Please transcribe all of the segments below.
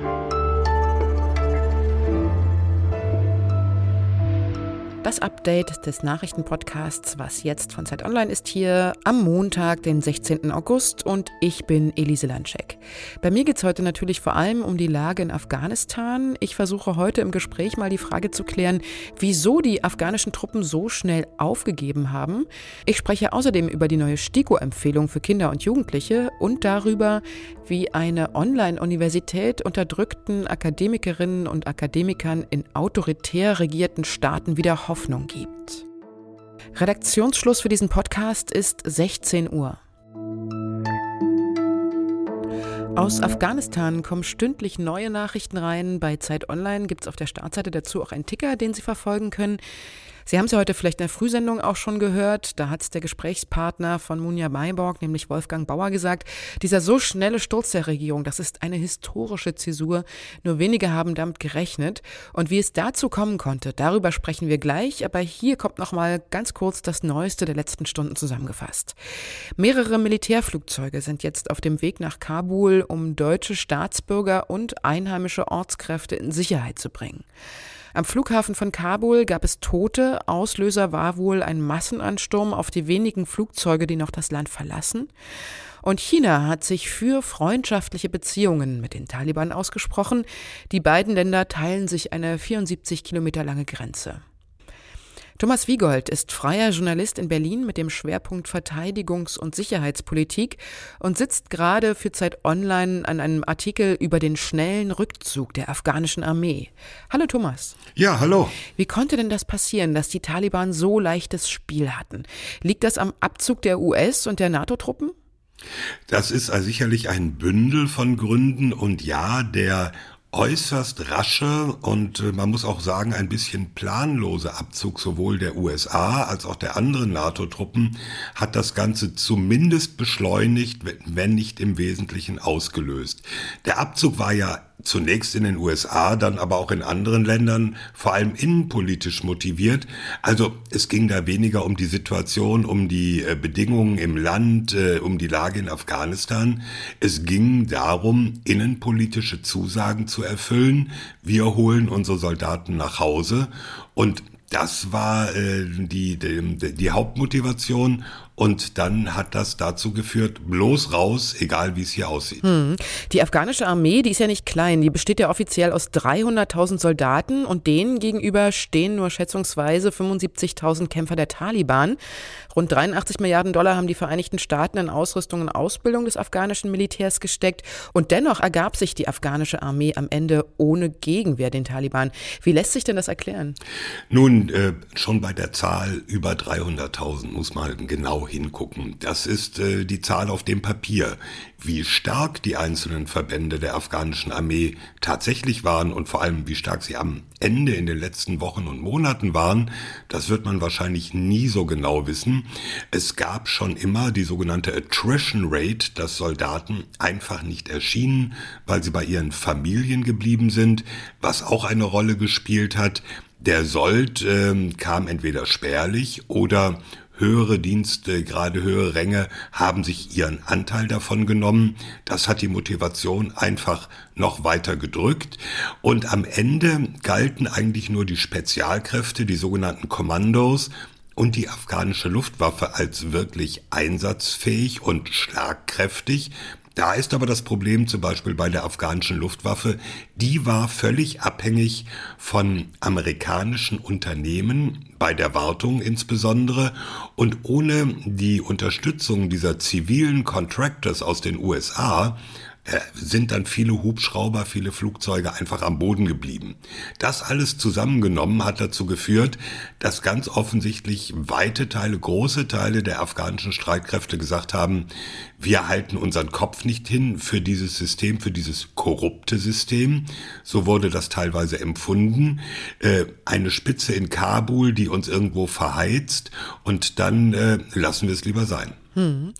you Das Update des Nachrichtenpodcasts Was jetzt von Zeit Online ist hier am Montag, den 16. August und ich bin Elise Landschek. Bei mir geht es heute natürlich vor allem um die Lage in Afghanistan. Ich versuche heute im Gespräch mal die Frage zu klären, wieso die afghanischen Truppen so schnell aufgegeben haben. Ich spreche außerdem über die neue STIKO-Empfehlung für Kinder und Jugendliche und darüber, wie eine Online-Universität unterdrückten Akademikerinnen und Akademikern in autoritär regierten Staaten wieder Hoffnung gibt. Redaktionsschluss für diesen Podcast ist 16 Uhr. Aus Afghanistan kommen stündlich neue Nachrichten rein. Bei Zeit Online gibt es auf der Startseite dazu auch einen Ticker, den Sie verfolgen können. Sie haben es ja heute vielleicht in der Frühsendung auch schon gehört. Da hat es der Gesprächspartner von Munja Mayborg, nämlich Wolfgang Bauer, gesagt. Dieser so schnelle Sturz der Regierung, das ist eine historische Zäsur. Nur wenige haben damit gerechnet. Und wie es dazu kommen konnte, darüber sprechen wir gleich. Aber hier kommt noch mal ganz kurz das Neueste der letzten Stunden zusammengefasst. Mehrere Militärflugzeuge sind jetzt auf dem Weg nach Kabul, um deutsche Staatsbürger und einheimische Ortskräfte in Sicherheit zu bringen. Am Flughafen von Kabul gab es Tote. Auslöser war wohl ein Massenansturm auf die wenigen Flugzeuge, die noch das Land verlassen. Und China hat sich für freundschaftliche Beziehungen mit den Taliban ausgesprochen. Die beiden Länder teilen sich eine 74 Kilometer lange Grenze. Thomas Wiegold ist freier Journalist in Berlin mit dem Schwerpunkt Verteidigungs- und Sicherheitspolitik und sitzt gerade für Zeit Online an einem Artikel über den schnellen Rückzug der afghanischen Armee. Hallo Thomas. Ja, hallo. Wie konnte denn das passieren, dass die Taliban so leichtes Spiel hatten? Liegt das am Abzug der US und der NATO-Truppen? Das ist sicherlich ein Bündel von Gründen und ja, der äußerst rasche und äh, man muss auch sagen ein bisschen planlose Abzug sowohl der USA als auch der anderen NATO-Truppen hat das Ganze zumindest beschleunigt, wenn nicht im Wesentlichen ausgelöst. Der Abzug war ja zunächst in den USA, dann aber auch in anderen Ländern, vor allem innenpolitisch motiviert. Also es ging da weniger um die Situation, um die äh, Bedingungen im Land, äh, um die Lage in Afghanistan. Es ging darum, innenpolitische Zusagen zu erfüllen. Wir holen unsere Soldaten nach Hause und das war äh, die, die, die Hauptmotivation und dann hat das dazu geführt, bloß raus, egal wie es hier aussieht. Hm. Die afghanische Armee, die ist ja nicht klein, die besteht ja offiziell aus 300.000 Soldaten und denen gegenüber stehen nur schätzungsweise 75.000 Kämpfer der Taliban. Rund 83 Milliarden Dollar haben die Vereinigten Staaten in Ausrüstung und Ausbildung des afghanischen Militärs gesteckt und dennoch ergab sich die afghanische Armee am Ende ohne Gegenwehr den Taliban. Wie lässt sich denn das erklären? Nun, äh, schon bei der Zahl über 300.000 muss man genau hingucken. Das ist äh, die Zahl auf dem Papier. Wie stark die einzelnen Verbände der afghanischen Armee tatsächlich waren und vor allem wie stark sie am Ende in den letzten Wochen und Monaten waren, das wird man wahrscheinlich nie so genau wissen. Es gab schon immer die sogenannte Attrition Rate, dass Soldaten einfach nicht erschienen, weil sie bei ihren Familien geblieben sind, was auch eine Rolle gespielt hat. Der Sold äh, kam entweder spärlich oder höhere Dienste, gerade höhere Ränge haben sich ihren Anteil davon genommen. Das hat die Motivation einfach noch weiter gedrückt. Und am Ende galten eigentlich nur die Spezialkräfte, die sogenannten Kommandos, und die afghanische Luftwaffe als wirklich einsatzfähig und schlagkräftig, da ist aber das Problem zum Beispiel bei der afghanischen Luftwaffe, die war völlig abhängig von amerikanischen Unternehmen, bei der Wartung insbesondere, und ohne die Unterstützung dieser zivilen Contractors aus den USA sind dann viele Hubschrauber, viele Flugzeuge einfach am Boden geblieben. Das alles zusammengenommen hat dazu geführt, dass ganz offensichtlich weite Teile, große Teile der afghanischen Streitkräfte gesagt haben, wir halten unseren Kopf nicht hin für dieses System, für dieses korrupte System. So wurde das teilweise empfunden. Äh, eine Spitze in Kabul, die uns irgendwo verheizt und dann äh, lassen wir es lieber sein. Hm.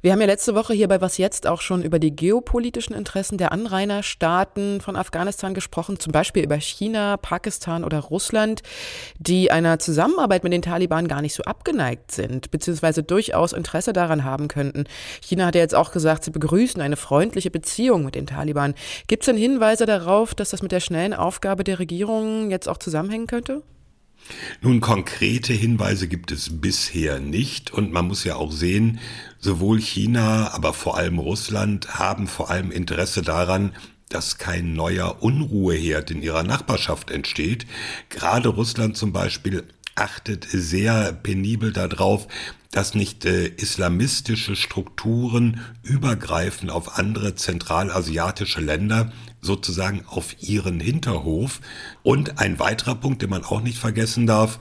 Wir haben ja letzte Woche hier bei Was Jetzt auch schon über die geopolitischen Interessen der Anrainerstaaten von Afghanistan gesprochen, zum Beispiel über China, Pakistan oder Russland, die einer Zusammenarbeit mit den Taliban gar nicht so abgeneigt sind, beziehungsweise durchaus Interesse daran haben könnten. China hat ja jetzt auch gesagt, sie begrüßen eine freundliche Beziehung mit den Taliban. Gibt es denn Hinweise darauf, dass das mit der schnellen Aufgabe der Regierung jetzt auch zusammenhängen könnte? Nun, konkrete Hinweise gibt es bisher nicht und man muss ja auch sehen, sowohl China, aber vor allem Russland haben vor allem Interesse daran, dass kein neuer Unruheherd in ihrer Nachbarschaft entsteht. Gerade Russland zum Beispiel achtet sehr penibel darauf, dass nicht äh, islamistische Strukturen übergreifen auf andere zentralasiatische Länder, sozusagen auf ihren Hinterhof. Und ein weiterer Punkt, den man auch nicht vergessen darf,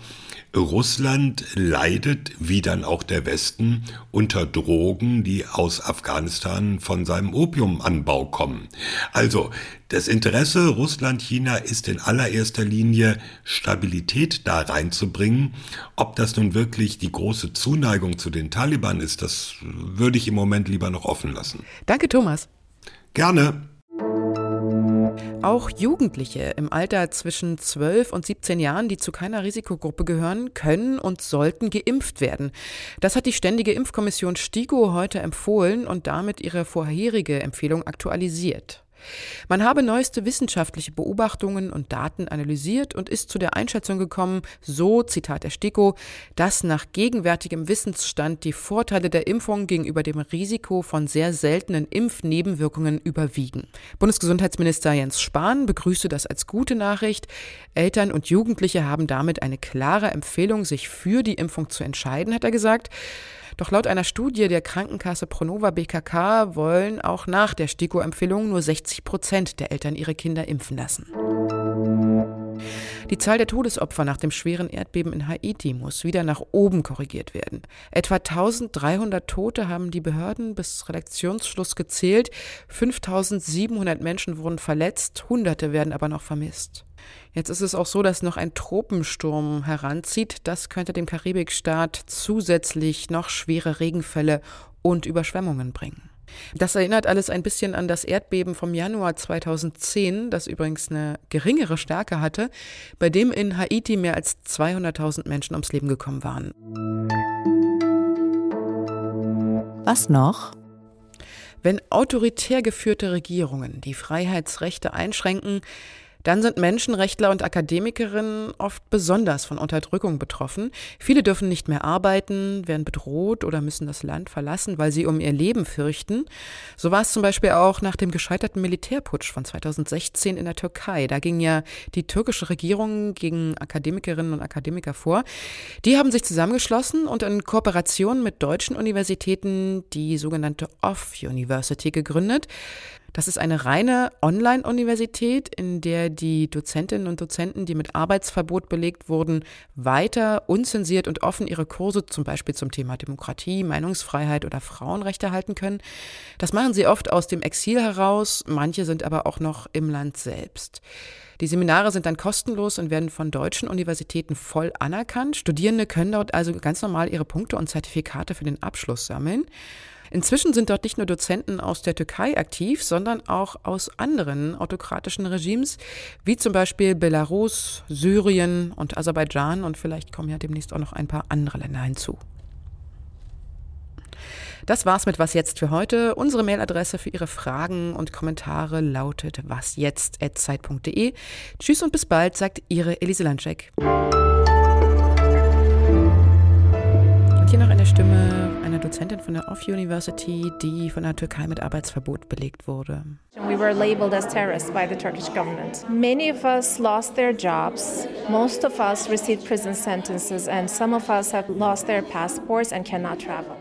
Russland leidet, wie dann auch der Westen, unter Drogen, die aus Afghanistan von seinem Opiumanbau kommen. Also das Interesse Russland-China ist in allererster Linie Stabilität da reinzubringen. Ob das nun wirklich die große Zuneigung zu den Taliban ist, das würde ich im Moment lieber noch offen lassen. Danke, Thomas. Gerne. Auch Jugendliche im Alter zwischen 12 und 17 Jahren, die zu keiner Risikogruppe gehören, können und sollten geimpft werden. Das hat die Ständige Impfkommission STIGO heute empfohlen und damit ihre vorherige Empfehlung aktualisiert. Man habe neueste wissenschaftliche Beobachtungen und Daten analysiert und ist zu der Einschätzung gekommen, so Zitat der STIKO, dass nach gegenwärtigem Wissensstand die Vorteile der Impfung gegenüber dem Risiko von sehr seltenen Impfnebenwirkungen überwiegen. Bundesgesundheitsminister Jens Spahn begrüßte das als gute Nachricht. Eltern und Jugendliche haben damit eine klare Empfehlung, sich für die Impfung zu entscheiden, hat er gesagt. Doch laut einer Studie der Krankenkasse Pronova BKK wollen auch nach der STIKO-Empfehlung nur 60 Prozent der Eltern ihre Kinder impfen lassen. Die Zahl der Todesopfer nach dem schweren Erdbeben in Haiti muss wieder nach oben korrigiert werden. Etwa 1300 Tote haben die Behörden bis Redaktionsschluss gezählt. 5700 Menschen wurden verletzt, Hunderte werden aber noch vermisst. Jetzt ist es auch so, dass noch ein Tropensturm heranzieht. Das könnte dem Karibikstaat zusätzlich noch schwere Regenfälle und Überschwemmungen bringen. Das erinnert alles ein bisschen an das Erdbeben vom Januar 2010, das übrigens eine geringere Stärke hatte, bei dem in Haiti mehr als 200.000 Menschen ums Leben gekommen waren. Was noch? Wenn autoritär geführte Regierungen die Freiheitsrechte einschränken, dann sind Menschenrechtler und Akademikerinnen oft besonders von Unterdrückung betroffen. Viele dürfen nicht mehr arbeiten, werden bedroht oder müssen das Land verlassen, weil sie um ihr Leben fürchten. So war es zum Beispiel auch nach dem gescheiterten Militärputsch von 2016 in der Türkei. Da ging ja die türkische Regierung gegen Akademikerinnen und Akademiker vor. Die haben sich zusammengeschlossen und in Kooperation mit deutschen Universitäten die sogenannte Off-University gegründet. Das ist eine reine Online-Universität, in der die Dozentinnen und Dozenten, die mit Arbeitsverbot belegt wurden, weiter unzensiert und offen ihre Kurse zum Beispiel zum Thema Demokratie, Meinungsfreiheit oder Frauenrechte halten können. Das machen sie oft aus dem Exil heraus, manche sind aber auch noch im Land selbst. Die Seminare sind dann kostenlos und werden von deutschen Universitäten voll anerkannt. Studierende können dort also ganz normal ihre Punkte und Zertifikate für den Abschluss sammeln. Inzwischen sind dort nicht nur Dozenten aus der Türkei aktiv, sondern auch aus anderen autokratischen Regimes, wie zum Beispiel Belarus, Syrien und Aserbaidschan und vielleicht kommen ja demnächst auch noch ein paar andere Länder hinzu. Das war's mit Was jetzt für heute. Unsere Mailadresse für Ihre Fragen und Kommentare lautet wasjetzt.zeit.de. Tschüss und bis bald, sagt Ihre Elise Landschek. Hier noch eine Stimme einer Dozentin von der Off University, die von der Türkei mit Arbeitsverbot belegt wurde. We were labeled as terrorists by the Turkish government. Many of us lost their jobs. Most of us received prison sentences and some of us have lost their passports and cannot travel.